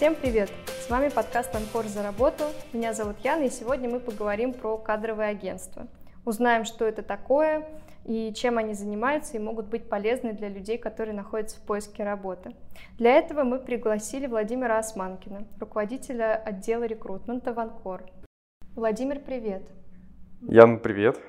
Всем привет! С вами подкаст «Анкор за работу». Меня зовут Яна, и сегодня мы поговорим про кадровые агентства. Узнаем, что это такое и чем они занимаются и могут быть полезны для людей, которые находятся в поиске работы. Для этого мы пригласили Владимира Османкина, руководителя отдела рекрутмента в Анкор. Владимир, привет! Ян, привет!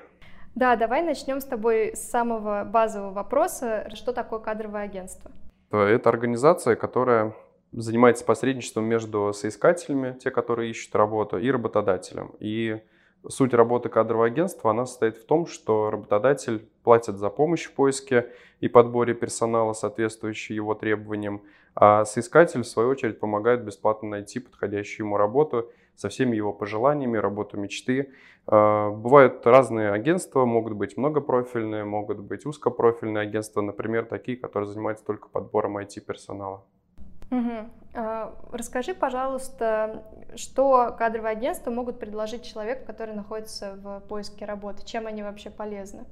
Да, давай начнем с тобой с самого базового вопроса. Что такое кадровое агентство? Это организация, которая занимается посредничеством между соискателями, те, которые ищут работу, и работодателем. И суть работы кадрового агентства, она состоит в том, что работодатель платит за помощь в поиске и подборе персонала, соответствующий его требованиям, а соискатель, в свою очередь, помогает бесплатно найти подходящую ему работу со всеми его пожеланиями, работу мечты. А, бывают разные агентства, могут быть многопрофильные, могут быть узкопрофильные агентства, например, такие, которые занимаются только подбором IT-персонала. Угу. Расскажи, пожалуйста, что кадровые агентства могут предложить человеку, который находится в поиске работы? Чем они вообще полезны?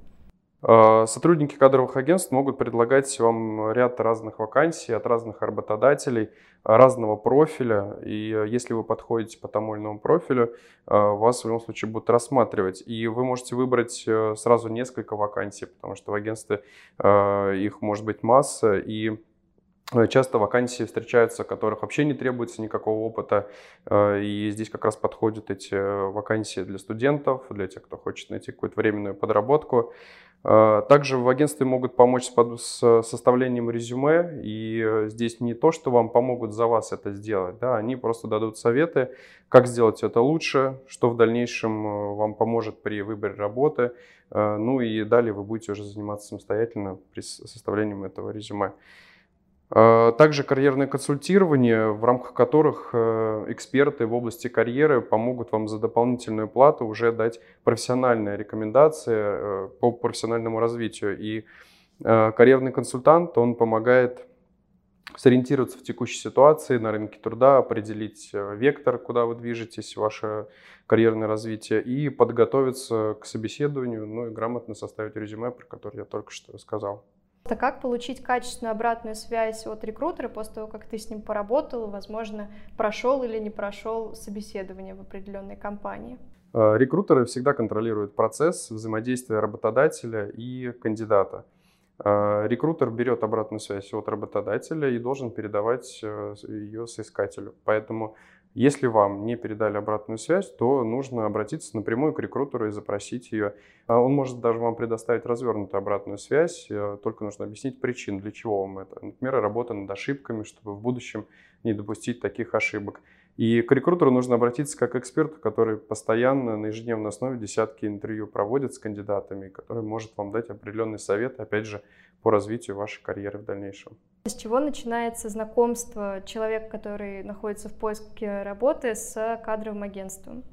А, сотрудники кадровых агентств могут предлагать вам ряд разных вакансий от разных работодателей, разного профиля. И если вы подходите по тому или иному профилю, а, вас в любом случае будут рассматривать. И вы можете выбрать э, сразу несколько вакансий, потому что в агентстве их может быть масса. И Э, часто вакансии встречаются, которых вообще не требуется никакого опыта, э, и здесь как раз подходят эти э, вакансии для студентов, для тех, кто хочет найти какую-то временную подработку. Также в агентстве могут помочь с составлением резюме, и здесь не то, что вам помогут за вас это сделать, да, они просто дадут советы, как сделать это лучше, что в дальнейшем вам поможет при выборе работы, ну и далее вы будете уже заниматься самостоятельно при составлении этого резюме. А, также карьерное консультирование, в рамках которых э, эксперты в области карьеры помогут вам за дополнительную плату уже дать профессиональные рекомендации э, по профессиональному развитию. И э, карьерный консультант, он помогает сориентироваться в текущей ситуации на рынке труда, определить вектор, куда вы движетесь, ваше карьерное развитие и подготовиться к собеседованию, ну и грамотно составить резюме, про которое я только что сказал. Это как получить качественную обратную связь от рекрутера после того, как ты с ним поработал, возможно, прошел или не прошел собеседование в определенной компании? Э, рекрутеры всегда контролируют процесс взаимодействия работодателя и кандидата. Э, рекрутер берет обратную связь от работодателя и должен передавать э, ее соискателю. Поэтому если вам не передали обратную связь, то нужно обратиться напрямую к рекрутеру и запросить ее. А он может даже вам предоставить развернутую обратную связь, э, только нужно объяснить причину, для чего вам это. Например, работа над ошибками, чтобы в будущем не допустить таких ошибок. И к рекрутеру нужно обратиться как к эксперту, который постоянно на ежедневной основе десятки интервью проводит с кандидатами, который может вам дать определенный совет, опять же, по развитию вашей карьеры в дальнейшем. С чего начинается знакомство человека, который находится в поиске работы, с кадровым агентством?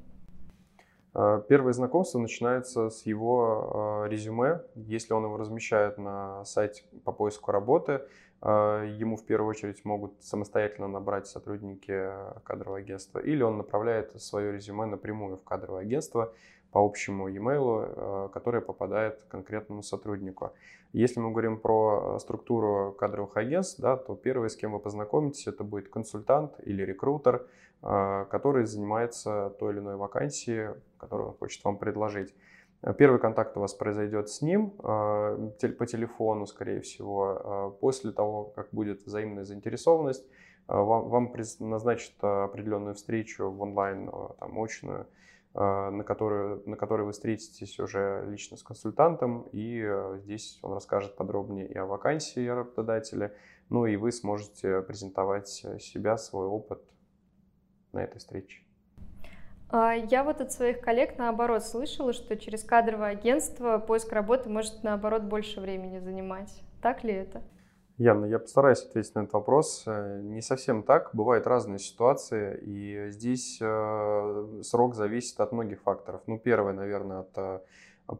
А, первое знакомство начинается с его а, резюме. Если он его размещает на сайте по поиску работы, а, ему в первую очередь могут самостоятельно набрать сотрудники кадрового агентства, или он направляет свое резюме напрямую в кадровое агентство, по общему e-mail, э, который попадает конкретному сотруднику. Если мы говорим про структуру кадровых агентств, да, то первый, с кем вы познакомитесь, это будет консультант или рекрутер, э, который занимается той или иной вакансией, которую он хочет вам предложить. Первый контакт у вас произойдет с ним э, по телефону, скорее всего. После того, как будет взаимная заинтересованность, вам, вам назначат определенную встречу в онлайн, там, очную, на которую, на которой вы встретитесь уже лично с консультантом, и э, здесь он расскажет подробнее и о вакансии работодателя, ну и вы сможете презентовать себя, свой опыт на этой встрече. А, я вот от своих коллег наоборот слышала, что через кадровое агентство поиск работы может наоборот больше времени занимать. Так ли это? Яна, я постараюсь ответить на этот вопрос. Э, не совсем так. Бывают разные ситуации, и здесь э, срок зависит от многих факторов. Ну, первое, наверное, от э,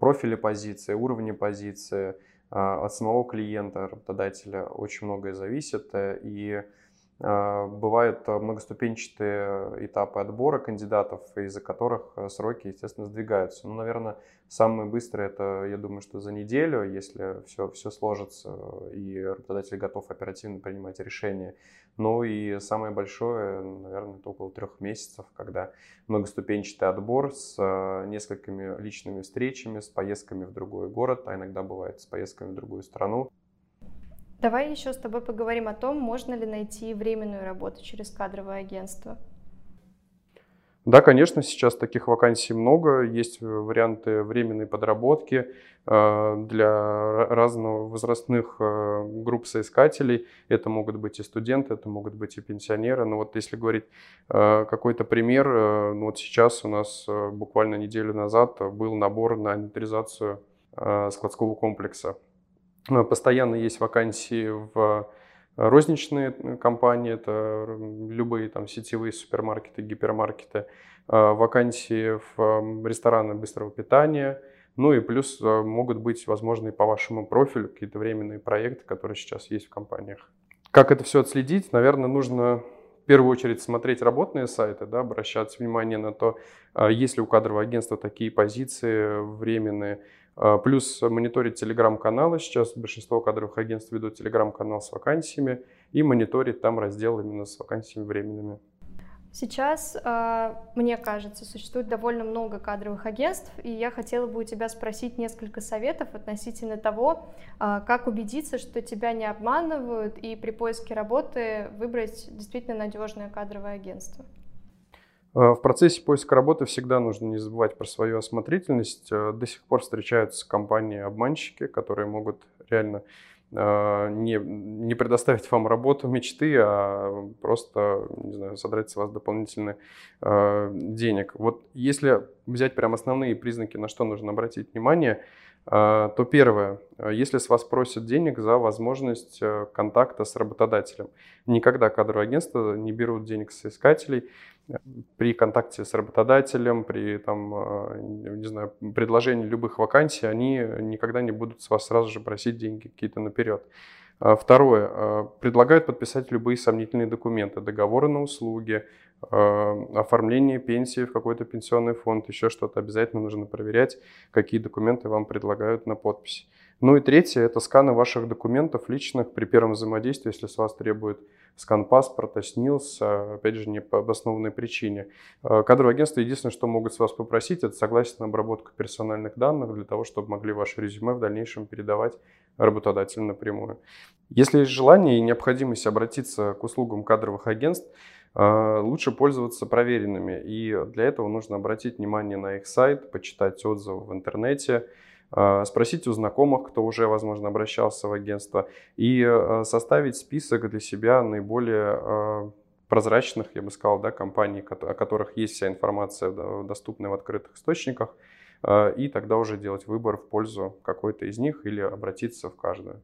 профиля позиции, уровня позиции, от самого клиента, работодателя очень многое зависит. И бывают многоступенчатые этапы отбора кандидатов, из-за которых сроки, естественно, сдвигаются. Ну, наверное, самое быстрое это, я думаю, что за неделю, если все, все сложится и работодатель готов оперативно принимать решения. Ну и самое большое, наверное, это около трех месяцев, когда многоступенчатый отбор с несколькими личными встречами, с поездками в другой город, а иногда бывает с поездками в другую страну. Давай еще с тобой поговорим о том, можно ли найти временную работу через кадровое агентство. Да, конечно, сейчас таких вакансий много. Есть варианты временной подработки э, для разных возрастных э, групп соискателей. Это могут быть и студенты, это могут быть и пенсионеры. Но вот если говорить э, какой-то пример, ну вот сейчас у нас буквально неделю назад был набор на инвентаризацию складского комплекса Э, постоянно есть вакансии в э, розничные э, компании, это любые там сетевые супермаркеты, гипермаркеты, вакансии в рестораны быстрого питания, ну и плюс могут быть, возможно, и по вашему профилю какие-то временные проекты, которые сейчас есть в компаниях. Как это все отследить? Наверное, нужно в первую очередь смотреть работные сайты, да, обращать внимание на то, есть ли у кадрового агентства такие позиции временные, плюс мониторить телеграм-каналы. Сейчас большинство кадровых агентств ведут телеграм-канал с вакансиями и мониторить там раздел именно с вакансиями временными. Сейчас, а, мне кажется, существует довольно много кадровых агентств, и я хотела бы у тебя спросить несколько советов относительно того, а, как убедиться, что тебя не обманывают, и при поиске работы выбрать действительно надежное кадровое агентство. Э, в процессе поиска работы всегда нужно не забывать про свою осмотрительность. Э, до сих пор встречаются компании-обманщики, которые могут реально э, не, не предоставить вам работу мечты, а просто, не знаю, содрать с вас дополнительных денег. Вот если взять прям основные признаки, на что нужно обратить внимание, то первое, если с вас просят денег за возможность контакта с работодателем. Никогда кадровые агентства не берут денег с искателей, при контакте с работодателем, при там, а, не знаю, предложении любых вакансий, они никогда не будут с вас сразу же просить деньги какие-то наперед. А, второе. А, предлагают подписать любые сомнительные документы, договоры на услуги, оформление пенсии в какой-то пенсионный фонд, еще что-то. Обязательно нужно проверять, какие документы вам предлагают на подпись. Ну и третье – это сканы ваших документов личных при первом взаимодействии, если с вас требуют скан паспорта, СНИЛС, опять же, не по обоснованной причине. Кадровые агентства единственное, что могут с вас попросить, это согласие на обработку персональных данных для того, чтобы могли ваше резюме в дальнейшем передавать работодателю напрямую. Если есть желание и необходимость обратиться к услугам кадровых агентств, э, лучше пользоваться проверенными. И для этого нужно обратить внимание на их сайт, почитать отзывы в интернете, а, спросить у знакомых, кто уже, возможно, обращался в агентство, и а, составить список для себя наиболее прозрачных, я бы сказал, да, компаний, о которых есть вся информация доступная в открытых источниках, и тогда уже делать выбор в пользу какой-то из них или обратиться в каждую.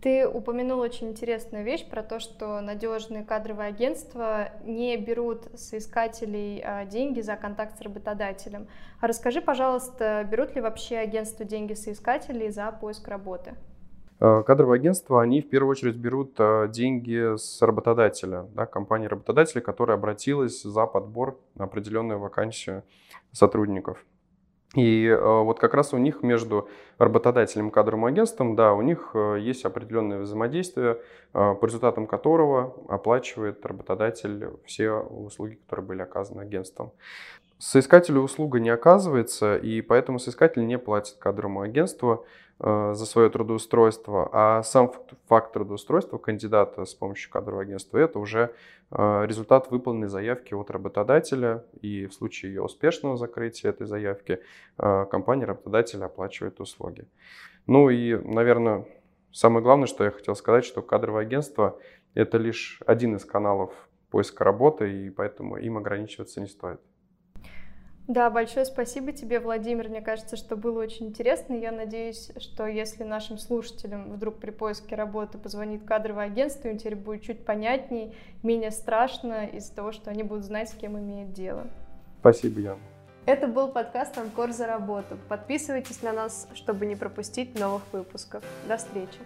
Ты упомянул очень интересную вещь про то, что надежные кадровые агентства не берут соискателей а, деньги за контакт с работодателем. А расскажи, пожалуйста, берут ли вообще агентства деньги соискателей за поиск работы? А, кадровые агентства, они в первую очередь берут а, деньги с работодателя, да, компании работодателя, которая обратилась за подбор на определенную вакансию сотрудников. И э, вот как раз у них между работодателем и кадровым агентством, да, у них э, есть определенное взаимодействие, э, по результатам которого оплачивает работодатель все услуги, которые были оказаны агентством. Соискателю услуга не оказывается, и поэтому соискатель не платит кадровому агентству за свое трудоустройство, а сам факт трудоустройства кандидата с помощью кадрового агентства – это уже результат выполненной заявки от работодателя, и в случае ее успешного закрытия этой заявки компания работодателя оплачивает услуги. Ну и, наверное, самое главное, что я хотел сказать, что кадровое агентство – это лишь один из каналов поиска работы, и поэтому им ограничиваться не стоит. Да, большое спасибо тебе, Владимир. Мне кажется, что было очень интересно. Я надеюсь, что если нашим слушателям вдруг при поиске работы позвонит кадровое агентство, им теперь будет чуть понятней, менее страшно из-за того, что они будут знать, с кем имеют дело. Спасибо, Яна. Это был подкаст «Анкор за работу». Подписывайтесь на нас, чтобы не пропустить новых выпусков. До встречи!